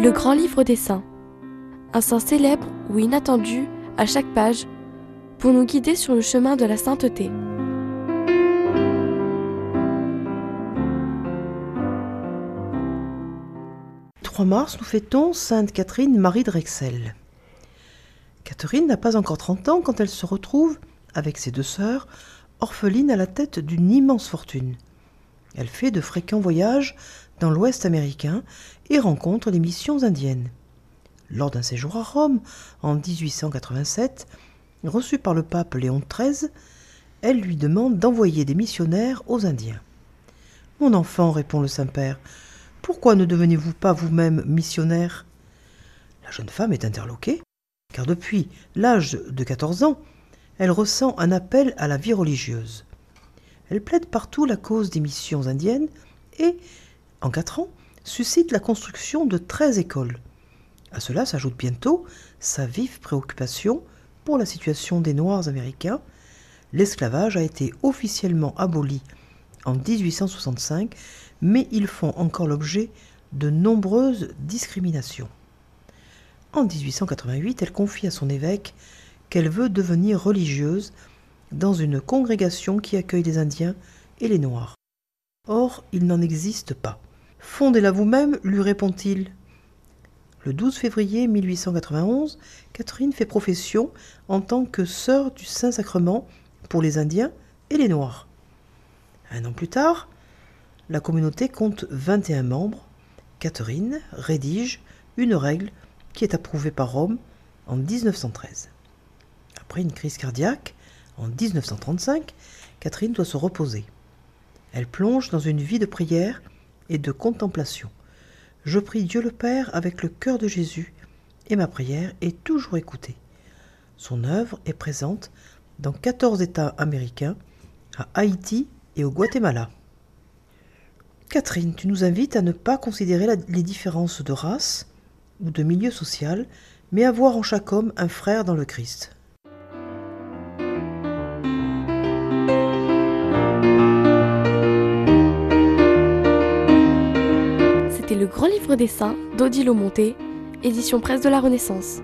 Le grand livre des saints. Un saint célèbre ou inattendu à chaque page pour nous guider sur le chemin de la sainteté. « 3 mars, nous fêtons Sainte Catherine Marie de Rexel. Catherine n'a pas encore 30 ans quand elle se retrouve, avec ses deux sœurs, orpheline à la tête d'une immense fortune. Elle fait de fréquents voyages dans l'Ouest américain et rencontre les missions indiennes. Lors d'un séjour à Rome en 1887, reçue par le pape Léon XIII, elle lui demande d'envoyer des missionnaires aux Indiens. Mon enfant, répond le Saint-Père, pourquoi ne devenez-vous pas vous-même missionnaire? La jeune femme est interloquée, car depuis l'âge de 14 ans, elle ressent un appel à la vie religieuse. Elle plaide partout la cause des missions indiennes et, en quatre ans, suscite la construction de treize écoles. À cela s'ajoute bientôt sa vive préoccupation pour la situation des Noirs américains. L'esclavage a été officiellement aboli en 1865, mais ils font encore l'objet de nombreuses discriminations. En 1888, elle confie à son évêque qu'elle veut devenir religieuse dans une congrégation qui accueille les Indiens et les Noirs. Or, il n'en existe pas. Fondez-la vous-même, lui répond-il. Le 12 février 1891, Catherine fait profession en tant que sœur du Saint-Sacrement pour les Indiens et les Noirs. Un an plus tard, la communauté compte 21 membres. Catherine rédige une règle qui est approuvée par Rome en 1913. Après une crise cardiaque, en 1935, Catherine doit se reposer. Elle plonge dans une vie de prière et de contemplation. Je prie Dieu le Père avec le cœur de Jésus, et ma prière est toujours écoutée. Son œuvre est présente dans 14 États américains, à Haïti et au Guatemala. Catherine, tu nous invites à ne pas considérer les différences de race ou de milieu social, mais à voir en chaque homme un frère dans le Christ. Grand Livre des Saints Monté, édition presse de la Renaissance.